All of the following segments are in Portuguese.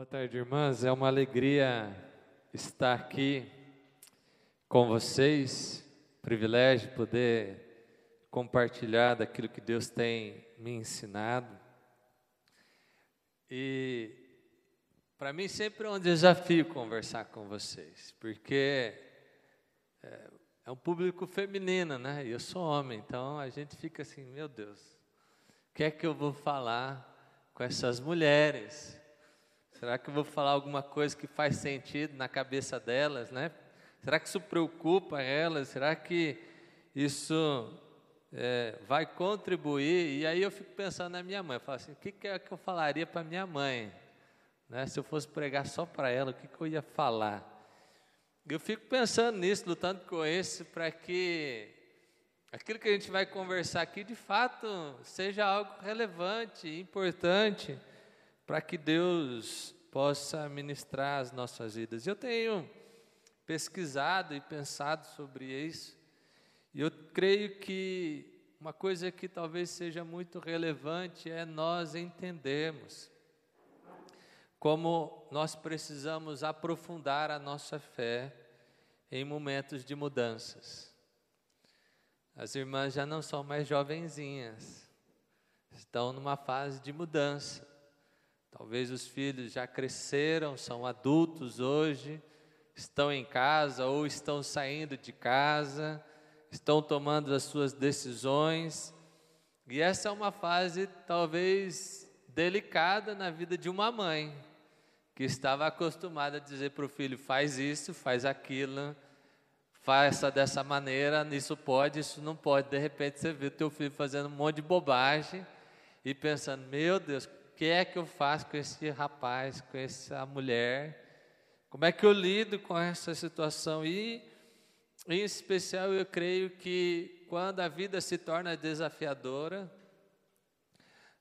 Boa tarde, irmãs. É uma alegria estar aqui com vocês. Privilégio poder compartilhar daquilo que Deus tem me ensinado. E para mim sempre é um desafio conversar com vocês, porque é, é um público feminino, né? E eu sou homem, então a gente fica assim, meu Deus, o que é que eu vou falar com essas mulheres? Será que eu vou falar alguma coisa que faz sentido na cabeça delas, né? Será que isso preocupa elas? Será que isso é, vai contribuir? E aí eu fico pensando na minha mãe. Eu falo assim, o que, é que eu falaria para minha mãe? Né? Se eu fosse pregar só para ela, o que, que eu ia falar? Eu fico pensando nisso, lutando com isso, para que aquilo que a gente vai conversar aqui, de fato, seja algo relevante, importante para que Deus possa ministrar as nossas vidas. Eu tenho pesquisado e pensado sobre isso, e eu creio que uma coisa que talvez seja muito relevante é nós entendermos como nós precisamos aprofundar a nossa fé em momentos de mudanças. As irmãs já não são mais jovenzinhas, estão numa fase de mudança. Talvez os filhos já cresceram, são adultos hoje, estão em casa ou estão saindo de casa, estão tomando as suas decisões. E essa é uma fase talvez delicada na vida de uma mãe, que estava acostumada a dizer para o filho: faz isso, faz aquilo, faça dessa maneira, isso pode, isso não pode. De repente você vê o teu filho fazendo um monte de bobagem e pensando: meu Deus, que é que eu faço com esse rapaz, com essa mulher? Como é que eu lido com essa situação? E, em especial, eu creio que quando a vida se torna desafiadora,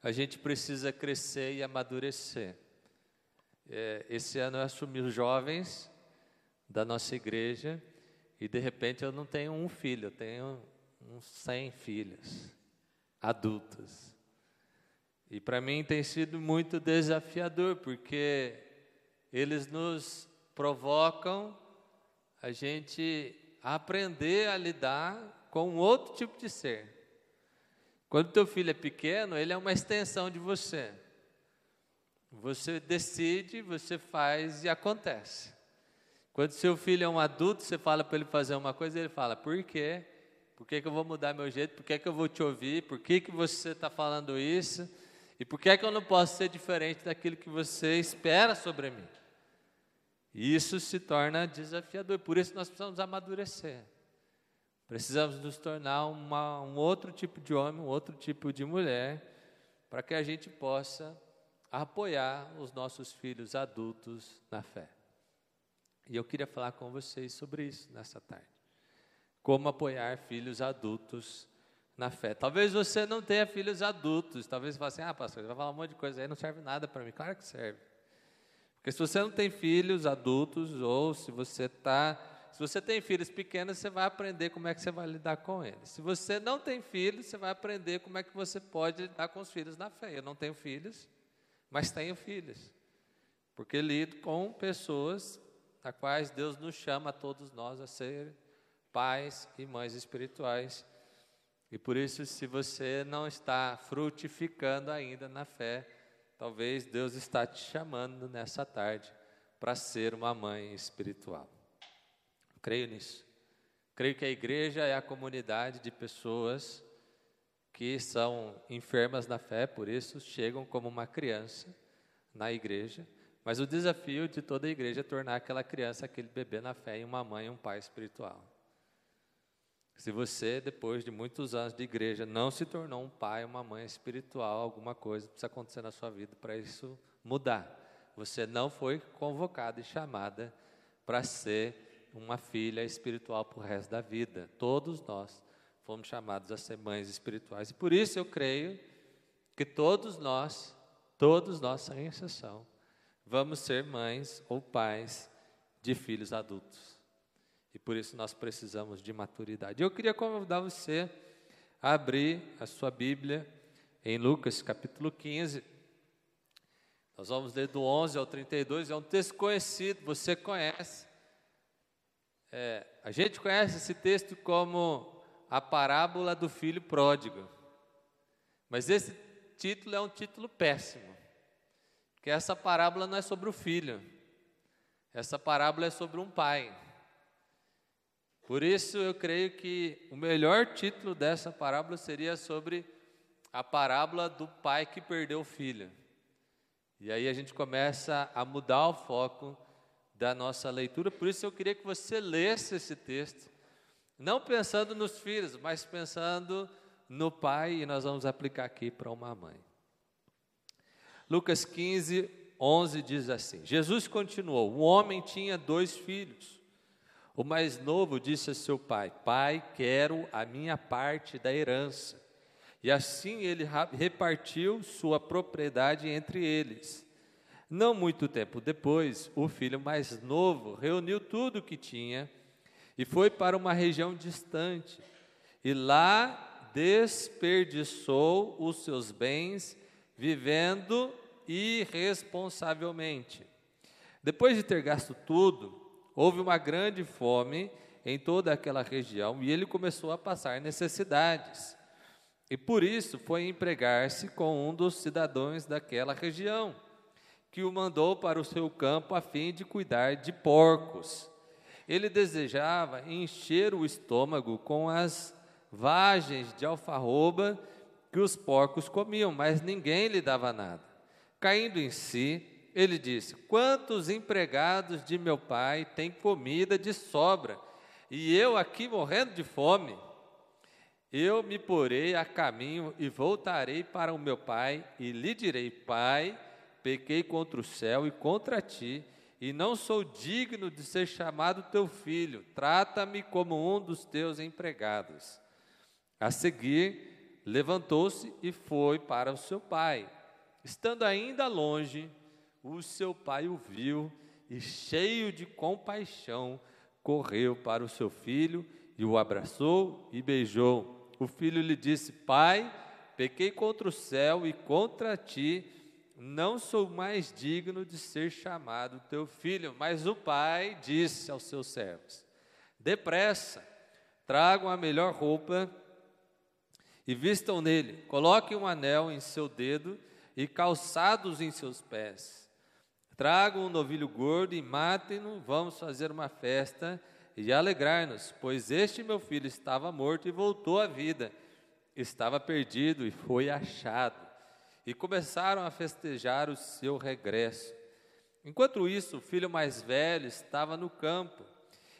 a gente precisa crescer e amadurecer. É, esse ano eu assumi os jovens da nossa igreja e de repente eu não tenho um filho, eu tenho uns 100 filhas adultas. E para mim tem sido muito desafiador, porque eles nos provocam a gente aprender a lidar com outro tipo de ser. Quando teu filho é pequeno, ele é uma extensão de você. Você decide, você faz e acontece. Quando seu filho é um adulto, você fala para ele fazer uma coisa, ele fala, por quê? Por que, que eu vou mudar meu jeito? Por que, que eu vou te ouvir? Por que, que você está falando isso? E por que é que eu não posso ser diferente daquilo que você espera sobre mim? Isso se torna desafiador, por isso nós precisamos amadurecer. Precisamos nos tornar uma, um outro tipo de homem, um outro tipo de mulher, para que a gente possa apoiar os nossos filhos adultos na fé. E eu queria falar com vocês sobre isso nessa tarde. Como apoiar filhos adultos na fé. Talvez você não tenha filhos adultos, talvez você fale assim, ah, pastor, vai falar um monte de coisa aí, não serve nada para mim. Claro que serve. Porque se você não tem filhos adultos, ou se você está. Se você tem filhos pequenos, você vai aprender como é que você vai lidar com eles. Se você não tem filhos, você vai aprender como é que você pode lidar com os filhos na fé. Eu não tenho filhos, mas tenho filhos. Porque lido com pessoas a quais Deus nos chama a todos nós a ser pais e mães espirituais e por isso, se você não está frutificando ainda na fé, talvez Deus está te chamando nessa tarde para ser uma mãe espiritual. creio nisso. Creio que a igreja é a comunidade de pessoas que são enfermas na fé, por isso chegam como uma criança na igreja. Mas o desafio de toda a igreja é tornar aquela criança, aquele bebê na fé, em uma mãe e um pai espiritual. Se você, depois de muitos anos de igreja, não se tornou um pai, uma mãe espiritual, alguma coisa precisa acontecer na sua vida para isso mudar. Você não foi convocada e chamada para ser uma filha espiritual para o resto da vida. Todos nós fomos chamados a ser mães espirituais. E por isso eu creio que todos nós, todos nós, sem exceção, vamos ser mães ou pais de filhos adultos. E por isso nós precisamos de maturidade. Eu queria convidar você a abrir a sua Bíblia em Lucas capítulo 15. Nós vamos ler do 11 ao 32, é um texto conhecido, você conhece. É, a gente conhece esse texto como a parábola do filho pródigo. Mas esse título é um título péssimo. Porque essa parábola não é sobre o filho. Essa parábola é sobre um pai. Por isso eu creio que o melhor título dessa parábola seria sobre a parábola do pai que perdeu o filho. E aí a gente começa a mudar o foco da nossa leitura. Por isso eu queria que você lesse esse texto, não pensando nos filhos, mas pensando no pai, e nós vamos aplicar aqui para uma mãe. Lucas 15, 11 diz assim: Jesus continuou: Um homem tinha dois filhos. O mais novo disse a seu pai: Pai, quero a minha parte da herança. E assim ele repartiu sua propriedade entre eles. Não muito tempo depois, o filho mais novo reuniu tudo o que tinha e foi para uma região distante. E lá desperdiçou os seus bens vivendo irresponsavelmente. Depois de ter gasto tudo, houve uma grande fome em toda aquela região e ele começou a passar necessidades. E por isso foi empregar-se com um dos cidadãos daquela região, que o mandou para o seu campo a fim de cuidar de porcos. Ele desejava encher o estômago com as vagens de alfarroba que os porcos comiam, mas ninguém lhe dava nada. Caindo em si, ele disse: Quantos empregados de meu pai têm comida de sobra, e eu aqui morrendo de fome? Eu me porei a caminho e voltarei para o meu pai e lhe direi: Pai, pequei contra o céu e contra ti, e não sou digno de ser chamado teu filho. Trata-me como um dos teus empregados. A seguir, levantou-se e foi para o seu pai. Estando ainda longe, o seu pai o viu e, cheio de compaixão, correu para o seu filho e o abraçou e beijou. O filho lhe disse: Pai, pequei contra o céu e contra ti, não sou mais digno de ser chamado teu filho. Mas o pai disse aos seus servos: Depressa, tragam a melhor roupa e vistam nele, coloquem um anel em seu dedo e calçados em seus pés. Tragam um novilho gordo e matem-no, vamos fazer uma festa e alegrar-nos, pois este meu filho estava morto e voltou à vida, estava perdido e foi achado. E começaram a festejar o seu regresso. Enquanto isso, o filho mais velho estava no campo,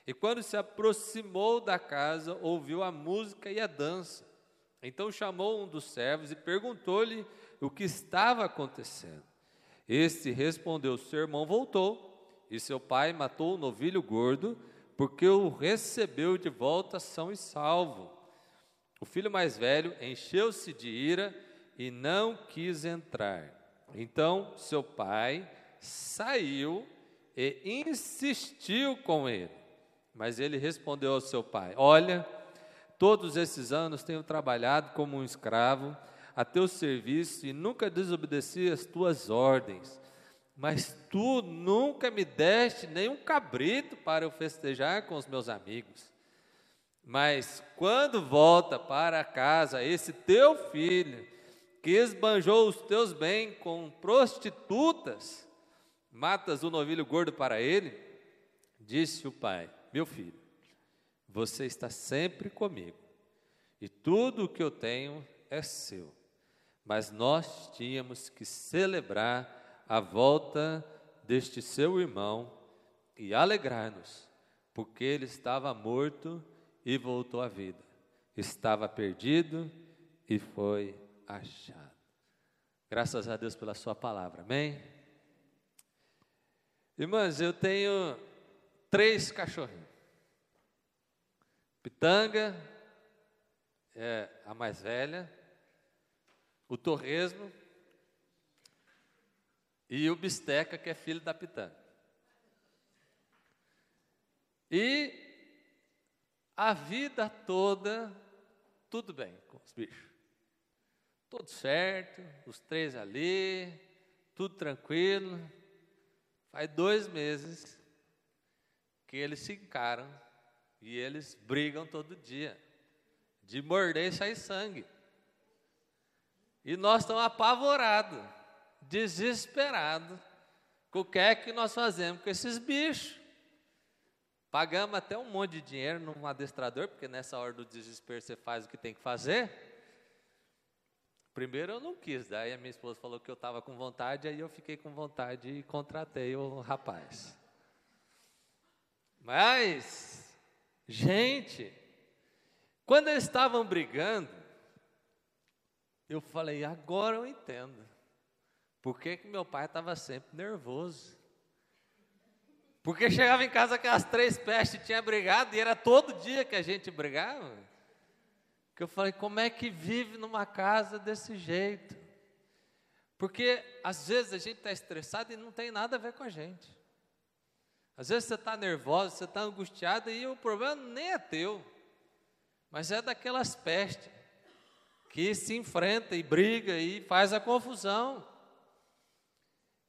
e quando se aproximou da casa, ouviu a música e a dança. Então chamou um dos servos e perguntou-lhe o que estava acontecendo. Este respondeu: Seu irmão voltou, e seu pai matou o novilho gordo porque o recebeu de volta são e salvo. O filho mais velho encheu-se de ira e não quis entrar. Então seu pai saiu e insistiu com ele. Mas ele respondeu ao seu pai: Olha, todos esses anos tenho trabalhado como um escravo a teu serviço e nunca desobedeci as tuas ordens mas tu nunca me deste nenhum cabrito para eu festejar com os meus amigos. Mas quando volta para casa esse teu filho, que esbanjou os teus bens com prostitutas, matas o novilho gordo para ele? Disse o pai: Meu filho, você está sempre comigo, e tudo o que eu tenho é seu. Mas nós tínhamos que celebrar a volta deste seu irmão e alegrar-nos, porque ele estava morto e voltou à vida, estava perdido e foi achado. Graças a Deus pela Sua palavra, amém? Irmãs, eu tenho três cachorrinhos. Pitanga, é a mais velha, o torresmo e o Bisteca, que é filho da Pitã. E a vida toda, tudo bem com os bichos. Tudo certo, os três ali, tudo tranquilo. Faz dois meses que eles se encaram e eles brigam todo dia. De morder e sair sangue. E nós estamos apavorados, desesperados, com o que é que nós fazemos com esses bichos. Pagamos até um monte de dinheiro num adestrador, porque nessa hora do desespero você faz o que tem que fazer. Primeiro eu não quis, daí a minha esposa falou que eu estava com vontade, aí eu fiquei com vontade e contratei o rapaz. Mas, gente, quando eles estavam brigando, eu falei, agora eu entendo. Por que, que meu pai estava sempre nervoso? Porque chegava em casa aquelas três pestes tinha brigado e era todo dia que a gente brigava. Que eu falei, como é que vive numa casa desse jeito? Porque às vezes a gente está estressado e não tem nada a ver com a gente. Às vezes você está nervoso, você está angustiado e o problema nem é teu, mas é daquelas pestes que se enfrenta e briga e faz a confusão.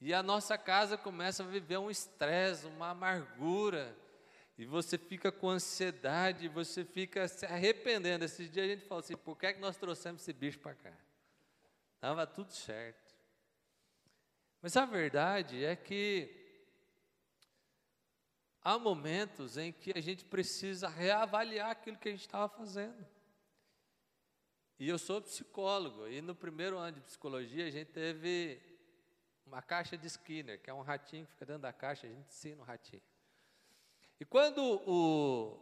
E a nossa casa começa a viver um estresse, uma amargura, e você fica com ansiedade, você fica se arrependendo. Esses dias a gente falou assim: por que, é que nós trouxemos esse bicho para cá? Estava tudo certo. Mas a verdade é que há momentos em que a gente precisa reavaliar aquilo que a gente estava fazendo. E eu sou psicólogo, e no primeiro ano de psicologia a gente teve uma caixa de Skinner, que é um ratinho que fica dentro da caixa, a gente ensina o ratinho. E quando o,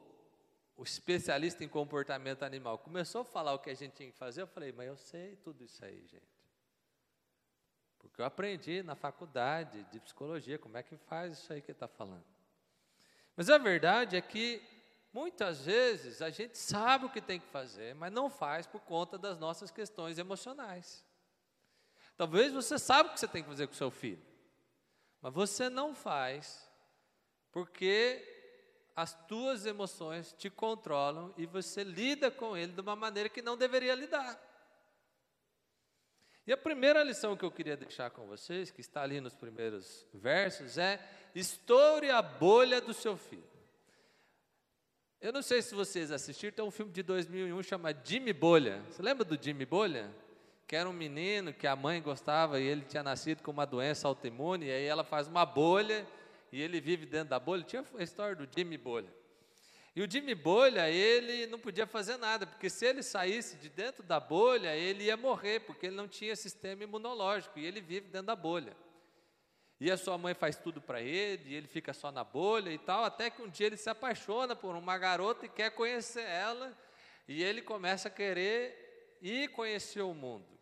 o especialista em comportamento animal começou a falar o que a gente tinha que fazer, eu falei, mas eu sei tudo isso aí, gente. Porque eu aprendi na faculdade de psicologia como é que faz isso aí que ele está falando. Mas a verdade é que muitas vezes a gente sabe o que tem que fazer, mas não faz por conta das nossas questões emocionais. Talvez você saiba o que você tem que fazer com seu filho, mas você não faz porque as tuas emoções te controlam e você lida com ele de uma maneira que não deveria lidar. E a primeira lição que eu queria deixar com vocês, que está ali nos primeiros versos, é: estoure a bolha do seu filho. Eu não sei se vocês assistiram, tem um filme de 2001 chamado Jimmy Bolha. Você lembra do Jimmy Bolha? que era um menino que a mãe gostava e ele tinha nascido com uma doença autoimune, e aí ela faz uma bolha e ele vive dentro da bolha. Tinha a história do Jimmy Bolha. E o Jimmy Bolha, ele não podia fazer nada, porque se ele saísse de dentro da bolha, ele ia morrer, porque ele não tinha sistema imunológico, e ele vive dentro da bolha. E a sua mãe faz tudo para ele, e ele fica só na bolha e tal, até que um dia ele se apaixona por uma garota e quer conhecer ela, e ele começa a querer ir conhecer o mundo.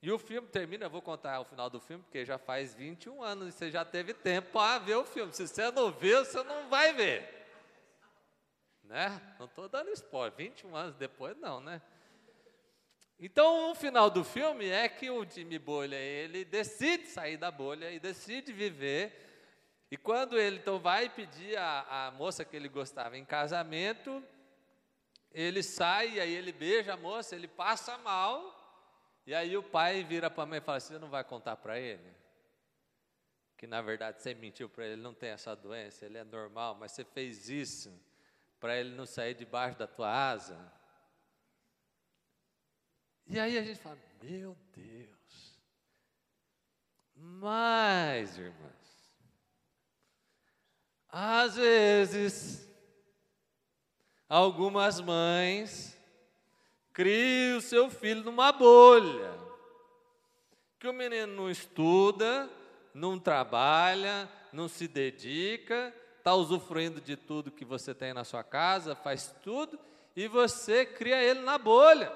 E o filme termina, eu vou contar o final do filme, porque já faz 21 anos e você já teve tempo para ver o filme. Se você não viu, você não vai ver. Né? Não estou dando spoiler, 21 anos depois não, né? Então, o final do filme é que o Jimmy Bolha, ele decide sair da bolha e decide viver. E quando ele então vai pedir a, a moça que ele gostava em casamento, ele sai, aí ele beija a moça, ele passa mal, e aí o pai vira para a mãe e fala Você não vai contar para ele? Que na verdade você mentiu para ele, ele não tem essa doença, ele é normal, mas você fez isso para ele não sair debaixo da tua asa. E aí a gente fala: Meu Deus. Mas, irmãs, às vezes, algumas mães Crie o seu filho numa bolha. Que o menino não estuda, não trabalha, não se dedica, está usufruindo de tudo que você tem na sua casa, faz tudo, e você cria ele na bolha.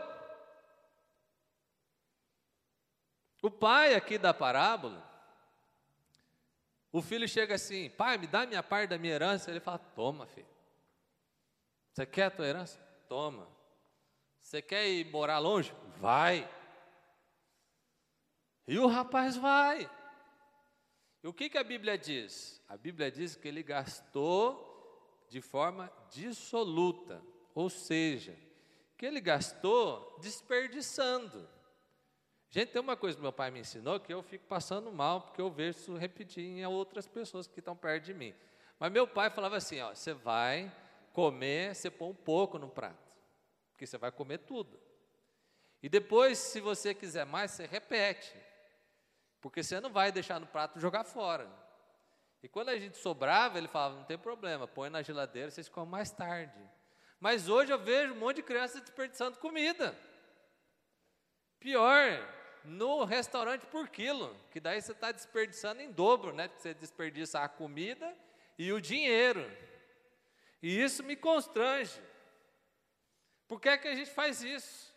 O pai aqui da parábola, o filho chega assim, pai, me dá minha parte da minha herança. Ele fala, toma, filho. Você quer a tua herança? Toma. Você quer ir morar longe? Vai. E o rapaz vai. E o que, que a Bíblia diz? A Bíblia diz que ele gastou de forma dissoluta, ou seja, que ele gastou desperdiçando. Gente, tem uma coisa que meu pai me ensinou que eu fico passando mal, porque eu vejo isso repetir em outras pessoas que estão perto de mim. Mas meu pai falava assim: ó, você vai comer, você põe um pouco no prato, porque você vai comer tudo. E depois, se você quiser mais, você repete, porque você não vai deixar no prato jogar fora. E quando a gente sobrava, ele falava: não tem problema, põe na geladeira, vocês comem mais tarde. Mas hoje eu vejo um monte de criança desperdiçando comida. Pior, no restaurante por quilo, que daí você está desperdiçando em dobro, né? Você desperdiça a comida e o dinheiro. E isso me constrange. Por que é que a gente faz isso?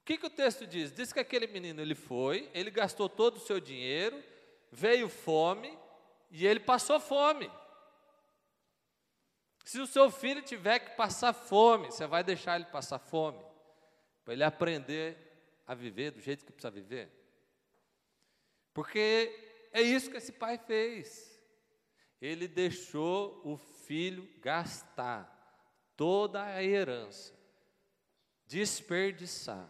O que, que o texto diz? Diz que aquele menino ele foi, ele gastou todo o seu dinheiro, veio fome e ele passou fome. Se o seu filho tiver que passar fome, você vai deixar ele passar fome? Para ele aprender a viver do jeito que precisa viver? Porque é isso que esse pai fez. Ele deixou o filho gastar toda a herança, desperdiçar,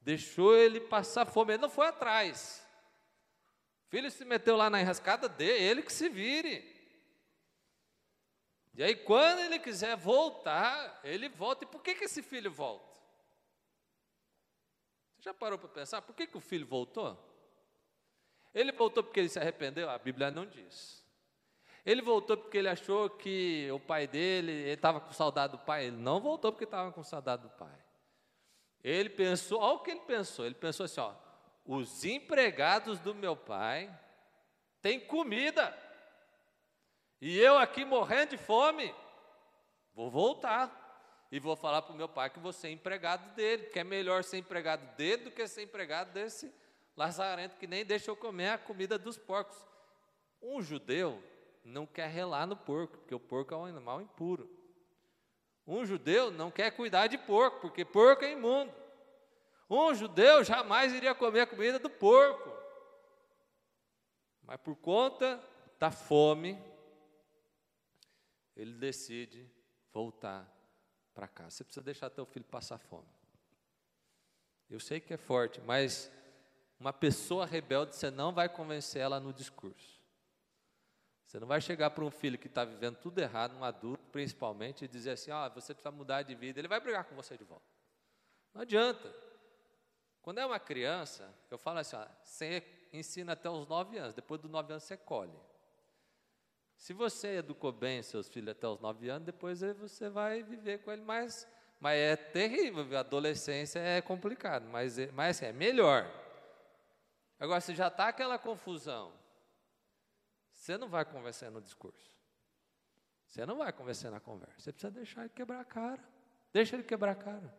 deixou ele passar fome, ele não foi atrás. O filho se meteu lá na enrascada dele, ele que se vire. E aí, quando ele quiser voltar, ele volta. E por que, que esse filho volta? Já parou para pensar por que, que o filho voltou? Ele voltou porque ele se arrependeu? A Bíblia não diz. Ele voltou porque ele achou que o pai dele, ele estava com saudade do pai. Ele não voltou porque estava com saudade do pai. Ele pensou, olha o que ele pensou. Ele pensou assim: ó, os empregados do meu pai têm comida. E eu aqui morrendo de fome, vou voltar. E vou falar para o meu pai que você é empregado dele, que é melhor ser empregado dele do que ser empregado desse lazarento que nem deixa eu comer a comida dos porcos. Um judeu não quer relar no porco, porque o porco é um animal impuro. Um judeu não quer cuidar de porco, porque porco é imundo. Um judeu jamais iria comer a comida do porco. Mas por conta da fome, ele decide voltar para casa. Você precisa deixar teu filho passar fome. Eu sei que é forte, mas uma pessoa rebelde, você não vai convencer ela no discurso. Você não vai chegar para um filho que está vivendo tudo errado, um adulto principalmente, e dizer assim: ah, você precisa mudar de vida. Ele vai brigar com você de volta. Não adianta. Quando é uma criança, eu falo assim: ó, você ensina até os nove anos, depois dos nove anos você colhe. Se você educou bem seus filhos até os 9 anos, depois você vai viver com ele mais. Mas é terrível, a adolescência é complicado, mas, é, mas assim, é melhor. Agora, se já está aquela confusão, você não vai conversar no discurso. Você não vai conversar na conversa. Você precisa deixar ele quebrar a cara. Deixa ele quebrar a cara.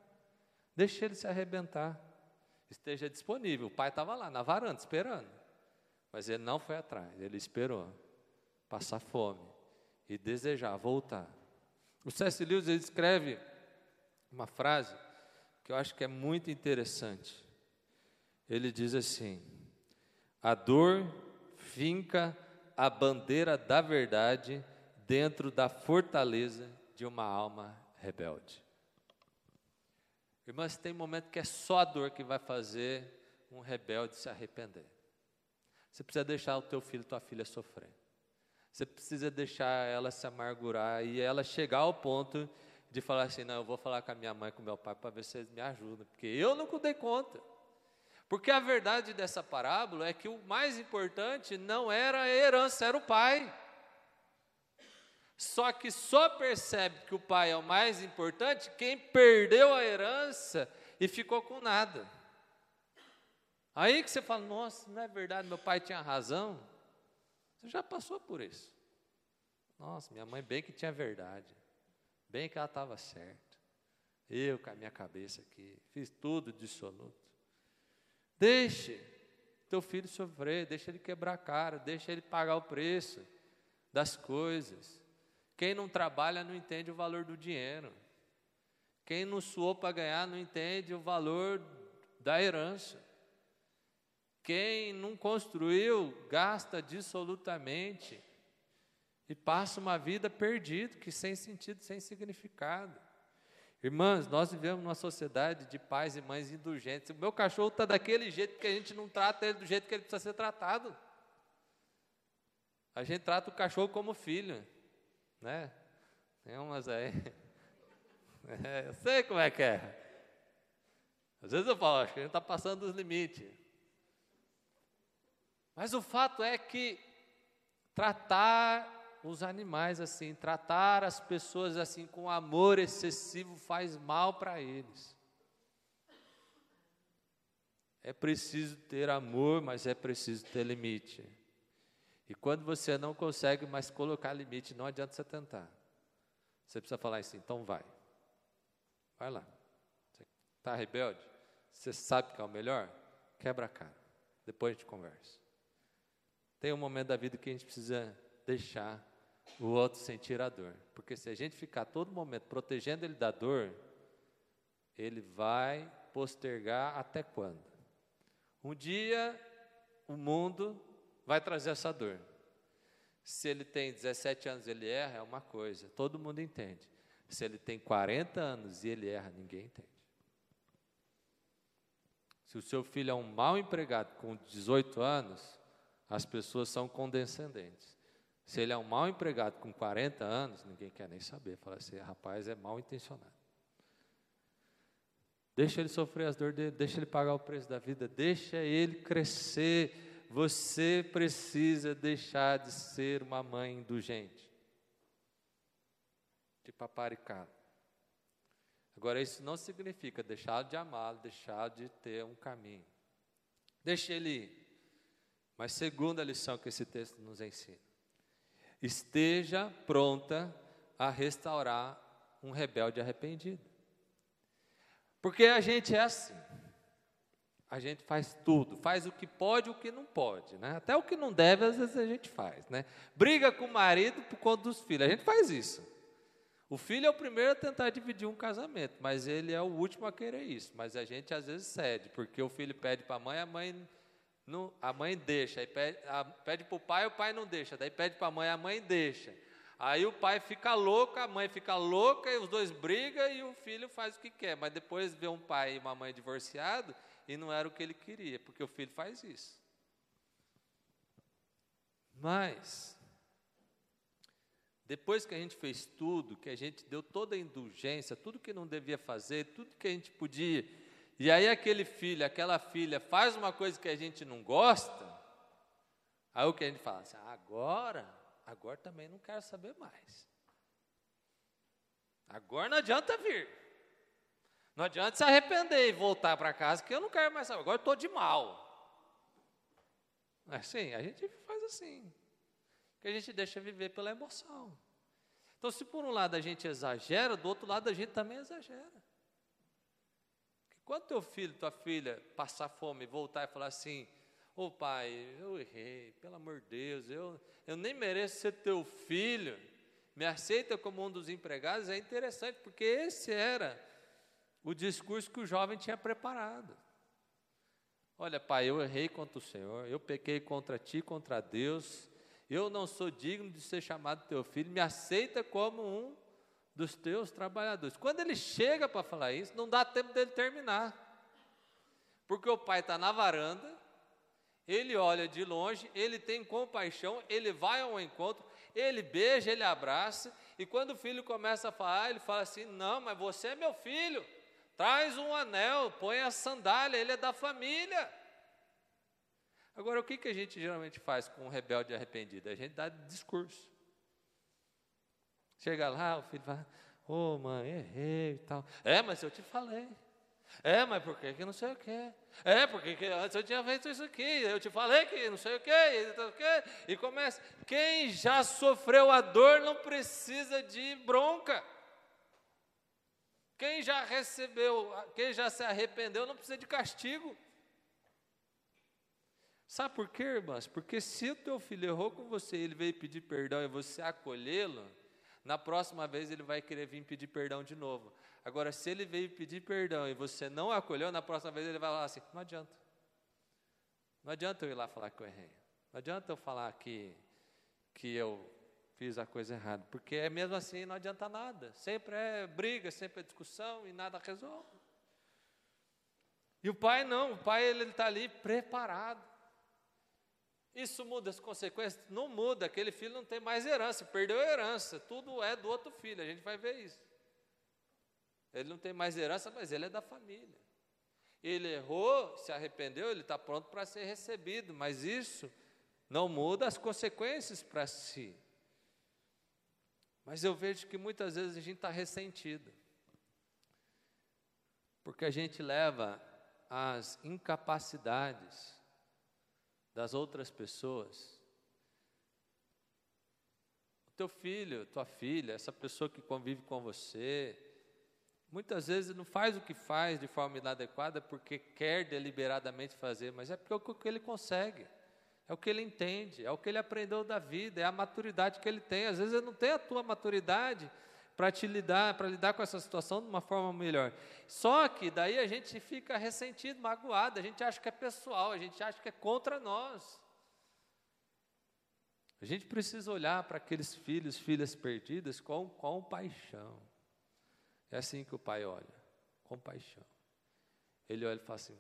Deixa ele se arrebentar. Esteja disponível. O pai estava lá na varanda esperando. Mas ele não foi atrás, ele esperou passar fome e desejar voltar. O C.S. Lewis escreve uma frase que eu acho que é muito interessante. Ele diz assim: A dor finca a bandeira da verdade dentro da fortaleza de uma alma rebelde. Irmãs, tem momento que é só a dor que vai fazer um rebelde se arrepender. Você precisa deixar o teu filho, tua filha sofrer. Você precisa deixar ela se amargurar e ela chegar ao ponto de falar assim: não, eu vou falar com a minha mãe, com meu pai, para ver se eles me ajudam, porque eu não dei conta. Porque a verdade dessa parábola é que o mais importante não era a herança, era o pai. Só que só percebe que o pai é o mais importante quem perdeu a herança e ficou com nada. Aí que você fala: nossa, não é verdade, meu pai tinha razão. Você já passou por isso. Nossa, minha mãe bem que tinha verdade. Bem que ela estava certa. Eu com a minha cabeça aqui, fiz tudo dissoluto. Deixe teu filho sofrer, deixa ele quebrar a cara, deixa ele pagar o preço das coisas. Quem não trabalha não entende o valor do dinheiro. Quem não suou para ganhar não entende o valor da herança. Quem não construiu, gasta dissolutamente e passa uma vida perdida, que sem sentido, sem significado. Irmãs, nós vivemos numa sociedade de pais e mães indulgentes. O meu cachorro está daquele jeito que a gente não trata ele do jeito que ele precisa ser tratado. A gente trata o cachorro como filho, né? Tem umas aí. É, eu sei como é que é. Às vezes eu falo, acho que a gente está passando dos limites. Mas o fato é que tratar os animais assim, tratar as pessoas assim com amor excessivo faz mal para eles. É preciso ter amor, mas é preciso ter limite. E quando você não consegue mais colocar limite, não adianta você tentar. Você precisa falar assim, então vai. Vai lá. Está rebelde? Você sabe que é o melhor? Quebra a cara. Depois a gente conversa. Tem um momento da vida que a gente precisa deixar o outro sentir a dor. Porque se a gente ficar todo momento protegendo ele da dor, ele vai postergar até quando? Um dia o mundo vai trazer essa dor. Se ele tem 17 anos ele erra, é uma coisa, todo mundo entende. Se ele tem 40 anos e ele erra, ninguém entende. Se o seu filho é um mau empregado com 18 anos, as pessoas são condescendentes. Se ele é um mau empregado com 40 anos, ninguém quer nem saber. Fala assim, rapaz é mal intencionado. Deixa ele sofrer as dores dele, deixa ele pagar o preço da vida, deixa ele crescer. Você precisa deixar de ser uma mãe indulgente, de paparicado. Agora, isso não significa deixar de amá-lo, deixar de ter um caminho. Deixa ele ir. Mas segunda lição que esse texto nos ensina esteja pronta a restaurar um rebelde arrependido. Porque a gente é assim. A gente faz tudo, faz o que pode o que não pode, né? Até o que não deve, às vezes a gente faz, né? Briga com o marido por conta dos filhos, a gente faz isso. O filho é o primeiro a tentar dividir um casamento, mas ele é o último a querer isso. Mas a gente às vezes cede, porque o filho pede para a mãe, a mãe não, a mãe deixa, aí pede, para o pai, o pai não deixa, daí pede para a mãe, a mãe deixa. Aí o pai fica louco, a mãe fica louca, e os dois brigam e o filho faz o que quer. Mas depois vê um pai e uma mãe divorciado e não era o que ele queria, porque o filho faz isso. Mas, depois que a gente fez tudo, que a gente deu toda a indulgência, tudo que não devia fazer, tudo que a gente podia e aí aquele filho, aquela filha faz uma coisa que a gente não gosta, aí o que a gente fala assim, agora, agora também não quero saber mais. Agora não adianta vir. Não adianta se arrepender e voltar para casa, que eu não quero mais saber. Agora estou de mal. Assim, a gente faz assim. Que a gente deixa viver pela emoção. Então, se por um lado a gente exagera, do outro lado a gente também exagera. Quando teu filho, tua filha passar fome, voltar e falar assim, ô oh, pai, eu errei, pelo amor de Deus, eu, eu nem mereço ser teu filho, me aceita como um dos empregados, é interessante, porque esse era o discurso que o jovem tinha preparado. Olha, pai, eu errei contra o Senhor, eu pequei contra ti, contra Deus, eu não sou digno de ser chamado teu filho, me aceita como um dos teus trabalhadores. Quando ele chega para falar isso, não dá tempo dele terminar. Porque o pai está na varanda, ele olha de longe, ele tem compaixão, ele vai ao encontro, ele beija, ele abraça, e quando o filho começa a falar, ele fala assim: Não, mas você é meu filho, traz um anel, põe a sandália, ele é da família. Agora, o que, que a gente geralmente faz com um rebelde arrependido? A gente dá discurso. Chega lá, o filho fala, ô oh, mãe, errei e tal. É, mas eu te falei. É, mas por que que não sei o quê? É, porque que antes eu tinha feito isso aqui, eu te falei que não sei o quê, e, e começa. Quem já sofreu a dor não precisa de bronca. Quem já recebeu, quem já se arrependeu não precisa de castigo. Sabe por quê, irmãs? Porque se o teu filho errou com você, ele veio pedir perdão e você acolhê-lo, na próxima vez ele vai querer vir pedir perdão de novo. Agora, se ele veio pedir perdão e você não acolheu, na próxima vez ele vai falar assim: não adianta. Não adianta eu ir lá falar que eu errei. Não adianta eu falar que, que eu fiz a coisa errada. Porque é mesmo assim não adianta nada. Sempre é briga, sempre é discussão e nada resolve. E o pai não, o pai ele está ali preparado. Isso muda as consequências? Não muda, aquele filho não tem mais herança, perdeu a herança, tudo é do outro filho, a gente vai ver isso. Ele não tem mais herança, mas ele é da família. Ele errou, se arrependeu, ele está pronto para ser recebido, mas isso não muda as consequências para si. Mas eu vejo que muitas vezes a gente está ressentido, porque a gente leva as incapacidades das outras pessoas. O teu filho, tua filha, essa pessoa que convive com você, muitas vezes não faz o que faz de forma inadequada porque quer deliberadamente fazer, mas é porque é o que ele consegue, é o que ele entende, é o que ele aprendeu da vida, é a maturidade que ele tem. Às vezes ele não tem a tua maturidade, para te lidar, para lidar com essa situação de uma forma melhor. Só que daí a gente fica ressentido, magoado, a gente acha que é pessoal, a gente acha que é contra nós. A gente precisa olhar para aqueles filhos, filhas perdidas com compaixão. É assim que o pai olha, compaixão. Ele olha e fala assim: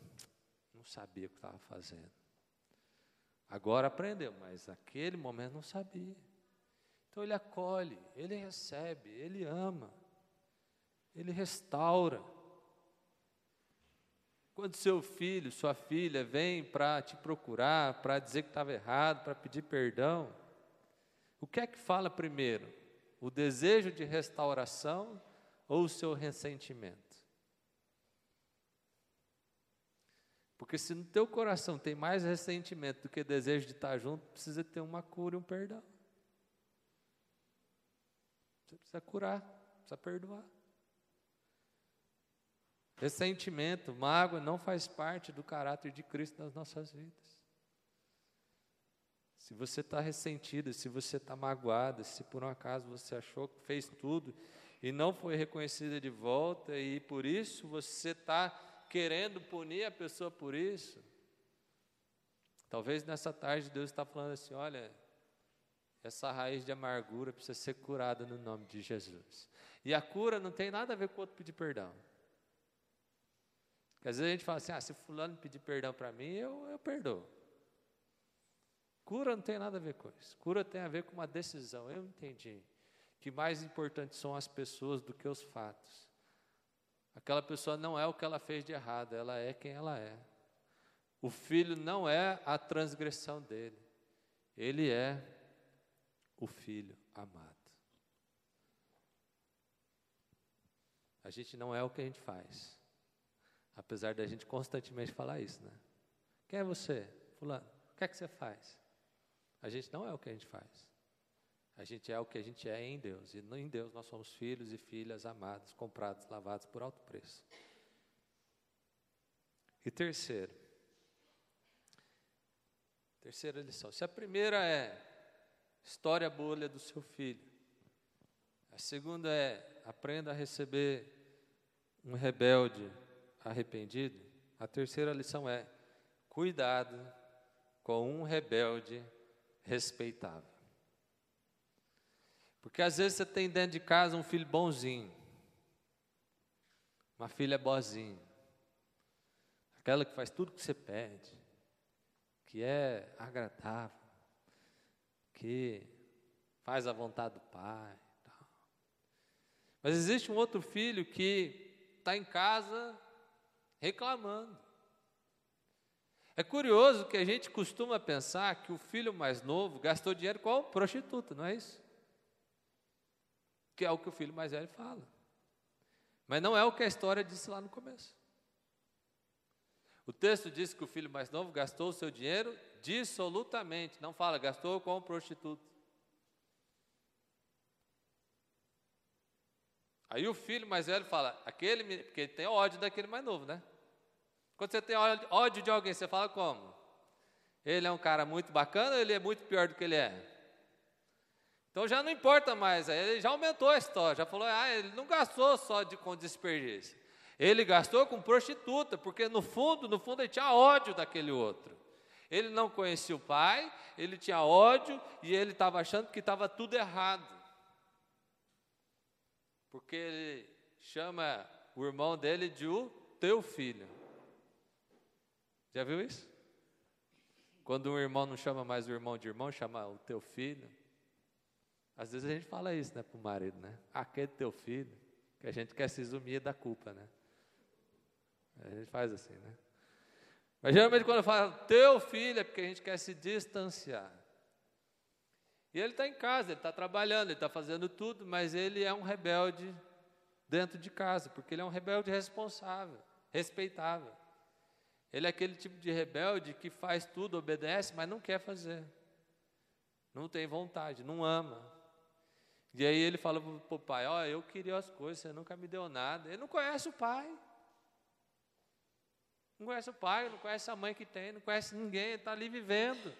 não sabia o que estava fazendo. Agora aprendeu, mas naquele momento não sabia. Então ele acolhe, ele recebe, ele ama, ele restaura. Quando seu filho, sua filha vem para te procurar, para dizer que estava errado, para pedir perdão, o que é que fala primeiro? O desejo de restauração ou o seu ressentimento? Porque se no teu coração tem mais ressentimento do que desejo de estar junto, precisa ter uma cura e um perdão. Você precisa curar, precisa perdoar. Ressentimento, mágoa não faz parte do caráter de Cristo nas nossas vidas. Se você está ressentido, se você está magoado, se por um acaso você achou que fez tudo e não foi reconhecida de volta e por isso você está querendo punir a pessoa por isso, talvez nessa tarde Deus está falando assim: olha, essa raiz de amargura precisa ser curada no nome de Jesus. E a cura não tem nada a ver com o outro pedir perdão. Porque às vezes a gente fala assim: ah, se fulano pedir perdão para mim, eu, eu perdoo. Cura não tem nada a ver com isso. Cura tem a ver com uma decisão. Eu entendi que mais importante são as pessoas do que os fatos. Aquela pessoa não é o que ela fez de errado, ela é quem ela é. O filho não é a transgressão dele, ele é o Filho amado. A gente não é o que a gente faz, apesar da gente constantemente falar isso, né? Quem é você? Fulano, o que é que você faz? A gente não é o que a gente faz. A gente é o que a gente é em Deus. E em Deus nós somos filhos e filhas amados, comprados, lavados por alto preço. E terceiro, terceira lição. Se a primeira é História bolha do seu filho. A segunda é: aprenda a receber um rebelde arrependido. A terceira lição é: cuidado com um rebelde respeitável. Porque às vezes você tem dentro de casa um filho bonzinho, uma filha boazinha, aquela que faz tudo que você pede, que é agradável, faz a vontade do pai. Mas existe um outro filho que está em casa reclamando. É curioso que a gente costuma pensar que o filho mais novo gastou dinheiro com prostituta, não é isso? Que é o que o filho mais velho fala. Mas não é o que a história disse lá no começo. O texto diz que o filho mais novo gastou o seu dinheiro dissolutamente. Não fala, gastou com prostituta. Aí o filho mais velho fala, aquele, porque ele tem ódio daquele mais novo, né? Quando você tem ódio de alguém, você fala como? Ele é um cara muito bacana ou ele é muito pior do que ele é? Então já não importa mais, ele já aumentou a história, já falou, ah, ele não gastou só de, com desperdício. Ele gastou com prostituta, porque no fundo, no fundo ele tinha ódio daquele outro. Ele não conhecia o pai, ele tinha ódio e ele estava achando que estava tudo errado. Porque ele chama o irmão dele de o teu filho. Já viu isso? Quando um irmão não chama mais o irmão de irmão, chama o teu filho. Às vezes a gente fala isso, né, para o marido, né? Aquele teu filho, que a gente quer se exumir da culpa, né? A gente faz assim, né? Mas geralmente quando eu falo teu filho é porque a gente quer se distanciar. E ele está em casa, ele está trabalhando, ele está fazendo tudo, mas ele é um rebelde dentro de casa, porque ele é um rebelde responsável, respeitável. Ele é aquele tipo de rebelde que faz tudo, obedece, mas não quer fazer. Não tem vontade, não ama. E aí ele fala para o pai: Ó, oh, eu queria as coisas, você nunca me deu nada. Ele não conhece o pai. Não conhece o pai, não conhece a mãe que tem, não conhece ninguém, está ali vivendo.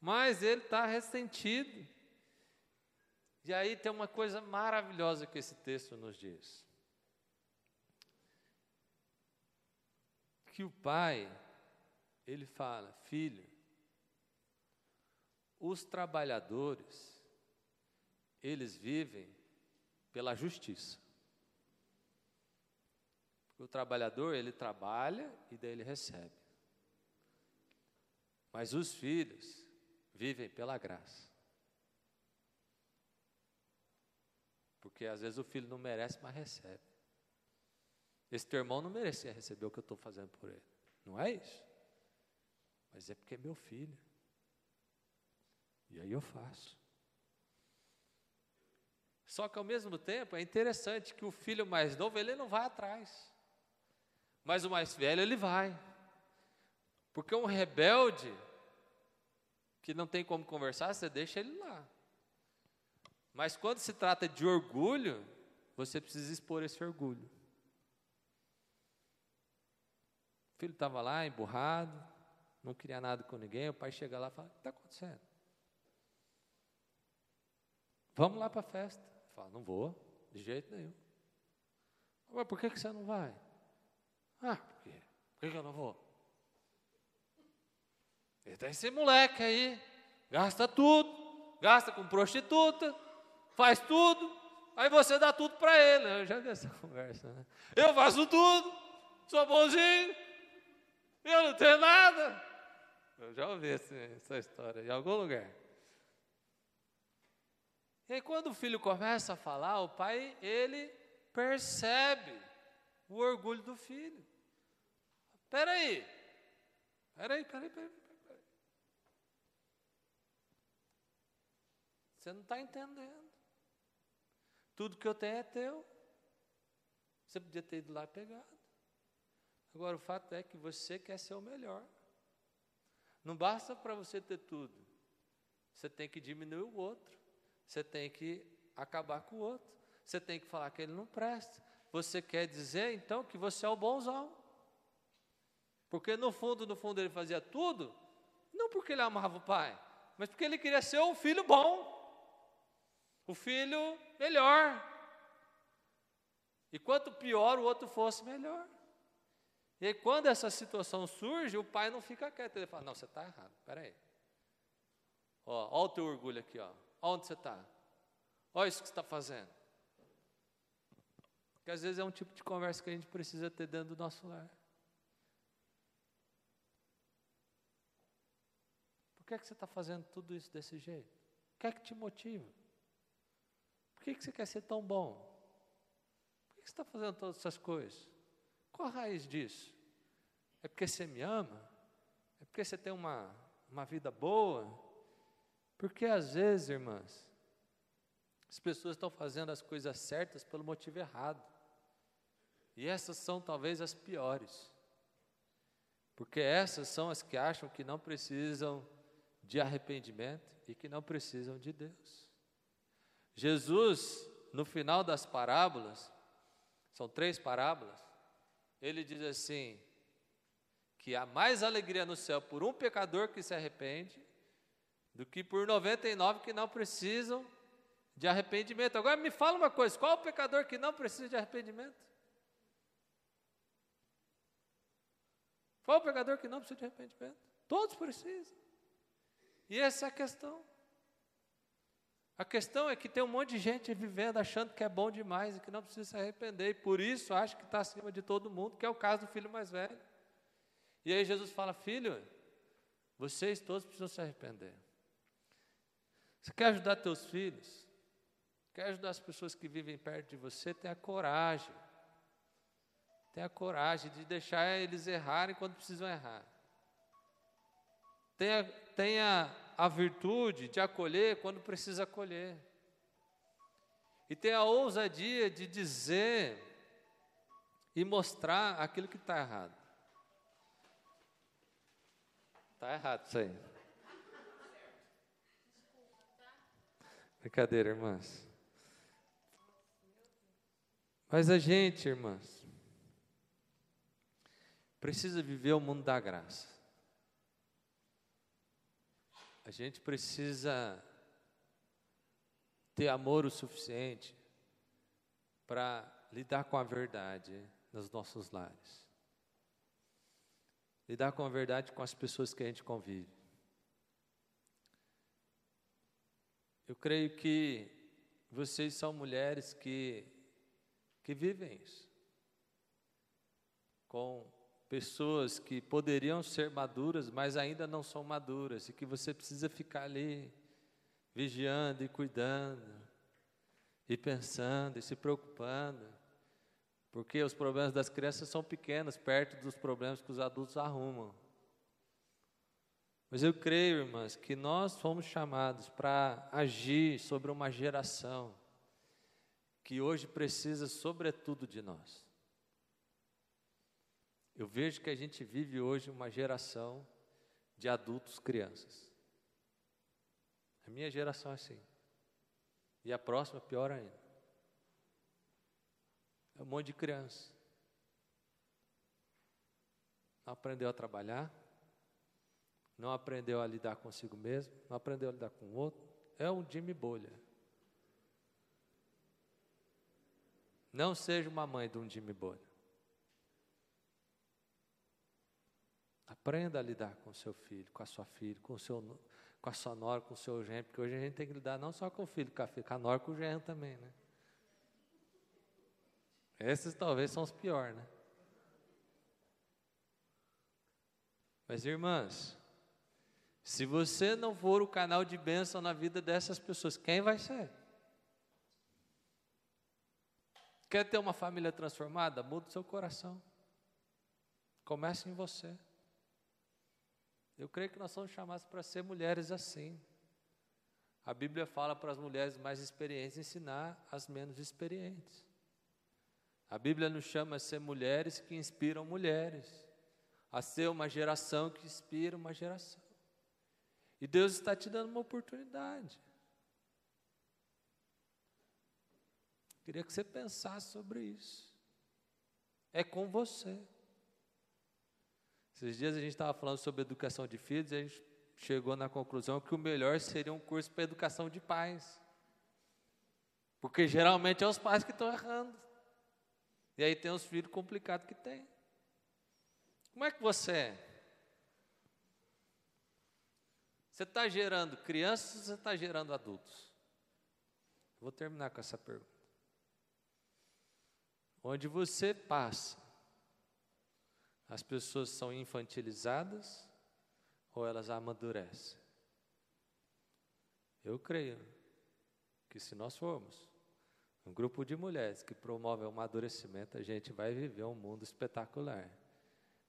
Mas ele está ressentido. E aí tem uma coisa maravilhosa que esse texto nos diz. Que o pai, ele fala, filho, os trabalhadores, eles vivem pela justiça. Porque o trabalhador, ele trabalha e daí ele recebe. Mas os filhos vivem pela graça. Porque às vezes o filho não merece, mas recebe. Esse teu irmão não merecia receber o que eu estou fazendo por ele. Não é isso? Mas é porque é meu filho. E aí eu faço. Só que ao mesmo tempo é interessante que o filho mais novo, ele não vai atrás. Mas o mais velho, ele vai. Porque um rebelde, que não tem como conversar, você deixa ele lá. Mas quando se trata de orgulho, você precisa expor esse orgulho. O filho estava lá, emburrado, não queria nada com ninguém, o pai chega lá e fala: O que está acontecendo? Vamos lá para a festa. Fala: Não vou, de jeito nenhum. Mas por que, que você não vai? Ah, por quê? Por que, eu não vou? Ele tem esse moleque aí, gasta tudo, gasta com prostituta, faz tudo, aí você dá tudo para ele. Eu já vi essa conversa, né? Eu faço tudo, sou bonzinho, eu não tenho nada. Eu já ouvi essa, essa história em algum lugar. E aí, quando o filho começa a falar, o pai, ele percebe o orgulho do filho. Espera aí. Espera aí, espera aí, espera aí. Você não está entendendo. Tudo que eu tenho é teu. Você podia ter ido lá e pegado. Agora, o fato é que você quer ser o melhor. Não basta para você ter tudo. Você tem que diminuir o outro. Você tem que acabar com o outro. Você tem que falar que ele não presta. Você quer dizer, então, que você é o bonzão. Porque no fundo, no fundo, ele fazia tudo, não porque ele amava o pai, mas porque ele queria ser um filho bom, o filho melhor. E quanto pior o outro fosse, melhor. E aí, quando essa situação surge, o pai não fica quieto, ele fala: Não, você está errado, peraí. Ó, ó o teu orgulho aqui, ó. Onde você está? Olha isso que você está fazendo. Porque às vezes é um tipo de conversa que a gente precisa ter dentro do nosso lar. Que é que você está fazendo tudo isso desse jeito? O que é que te motiva? Por que, que você quer ser tão bom? Por que, que você está fazendo todas essas coisas? Qual a raiz disso? É porque você me ama? É porque você tem uma, uma vida boa? Porque às vezes, irmãs, as pessoas estão fazendo as coisas certas pelo motivo errado. E essas são talvez as piores. Porque essas são as que acham que não precisam de arrependimento e que não precisam de Deus. Jesus, no final das parábolas, são três parábolas, ele diz assim: que há mais alegria no céu por um pecador que se arrepende do que por 99 que não precisam de arrependimento. Agora me fala uma coisa: qual o pecador que não precisa de arrependimento? Qual o pecador que não precisa de arrependimento? Todos precisam. E essa é a questão. A questão é que tem um monte de gente vivendo achando que é bom demais e que não precisa se arrepender, e por isso acha que está acima de todo mundo, que é o caso do filho mais velho. E aí Jesus fala: Filho, vocês todos precisam se arrepender. Você quer ajudar teus filhos? Quer ajudar as pessoas que vivem perto de você? Tenha coragem. Tenha coragem de deixar eles errarem quando precisam errar. Tenha, tenha a virtude de acolher quando precisa acolher. E tenha a ousadia de dizer e mostrar aquilo que está errado. Está errado isso aí. Brincadeira, irmãs. Mas a gente, irmãs, precisa viver o mundo da graça. A gente precisa ter amor o suficiente para lidar com a verdade nos nossos lares. Lidar com a verdade com as pessoas que a gente convive. Eu creio que vocês são mulheres que, que vivem isso. Com pessoas que poderiam ser maduras, mas ainda não são maduras, e que você precisa ficar ali, vigiando e cuidando, e pensando e se preocupando, porque os problemas das crianças são pequenos, perto dos problemas que os adultos arrumam. Mas eu creio, irmãs, que nós fomos chamados para agir sobre uma geração que hoje precisa, sobretudo, de nós. Eu vejo que a gente vive hoje uma geração de adultos crianças. A minha geração é assim. E a próxima, pior ainda. É um monte de criança. Não aprendeu a trabalhar, não aprendeu a lidar consigo mesmo, não aprendeu a lidar com o outro. É um Jimmy Bolha. Não seja uma mãe de um Jimmy Bolha. Aprenda a lidar com o seu filho, com a sua filha, com, o seu, com a sua nora, com o seu genro, porque hoje a gente tem que lidar não só com o filho, com a, filha, com a nora, com o genro também, né? Esses talvez são os piores, né? Mas irmãs, se você não for o canal de bênção na vida dessas pessoas, quem vai ser? Quer ter uma família transformada? Muda o seu coração. Comece em você. Eu creio que nós somos chamados para ser mulheres assim. A Bíblia fala para as mulheres mais experientes ensinar as menos experientes. A Bíblia nos chama a ser mulheres que inspiram mulheres, a ser uma geração que inspira uma geração. E Deus está te dando uma oportunidade. Queria que você pensasse sobre isso. É com você. Esses dias a gente estava falando sobre educação de filhos e a gente chegou na conclusão que o melhor seria um curso para educação de pais. Porque geralmente é os pais que estão errando. E aí tem os filhos complicados que tem. Como é que você é? Você está gerando crianças ou você está gerando adultos? Vou terminar com essa pergunta. Onde você passa, as pessoas são infantilizadas ou elas amadurecem? Eu creio que se nós formos um grupo de mulheres que promove o amadurecimento, a gente vai viver um mundo espetacular.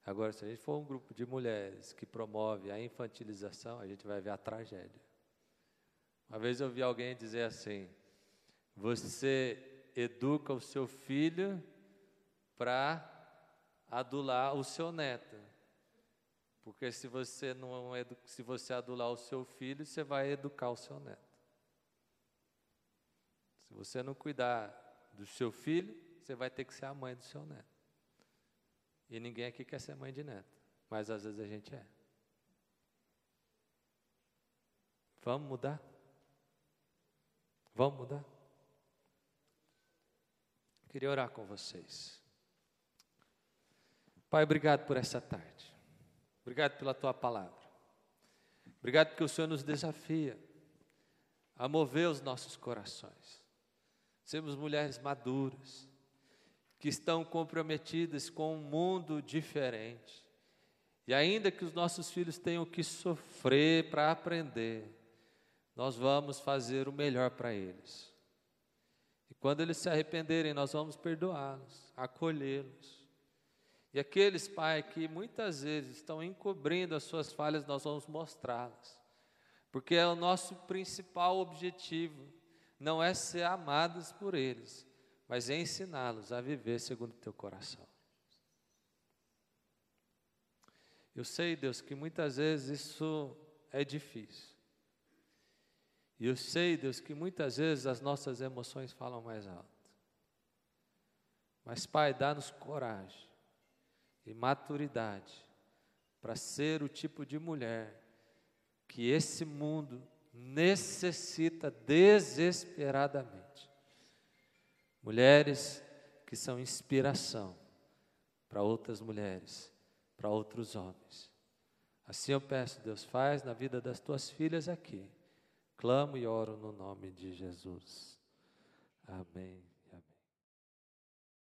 Agora, se a gente for um grupo de mulheres que promove a infantilização, a gente vai ver a tragédia. Uma vez eu vi alguém dizer assim: você educa o seu filho para adular o seu neto. Porque se você não se você adular o seu filho, você vai educar o seu neto. Se você não cuidar do seu filho, você vai ter que ser a mãe do seu neto. E ninguém aqui quer ser mãe de neto, mas às vezes a gente é. Vamos mudar? Vamos mudar? Queria orar com vocês. Pai, obrigado por essa tarde. Obrigado pela tua palavra. Obrigado porque o Senhor nos desafia a mover os nossos corações. Sermos mulheres maduras, que estão comprometidas com um mundo diferente. E ainda que os nossos filhos tenham que sofrer para aprender, nós vamos fazer o melhor para eles. E quando eles se arrependerem, nós vamos perdoá-los, acolhê-los. E aqueles, Pai, que muitas vezes estão encobrindo as suas falhas, nós vamos mostrá-las. Porque é o nosso principal objetivo, não é ser amados por eles, mas é ensiná-los a viver segundo o teu coração. Eu sei, Deus, que muitas vezes isso é difícil. E eu sei, Deus, que muitas vezes as nossas emoções falam mais alto. Mas, Pai, dá-nos coragem e maturidade para ser o tipo de mulher que esse mundo necessita desesperadamente. Mulheres que são inspiração para outras mulheres, para outros homens. Assim eu peço, Deus, faz na vida das tuas filhas aqui. Clamo e oro no nome de Jesus. Amém.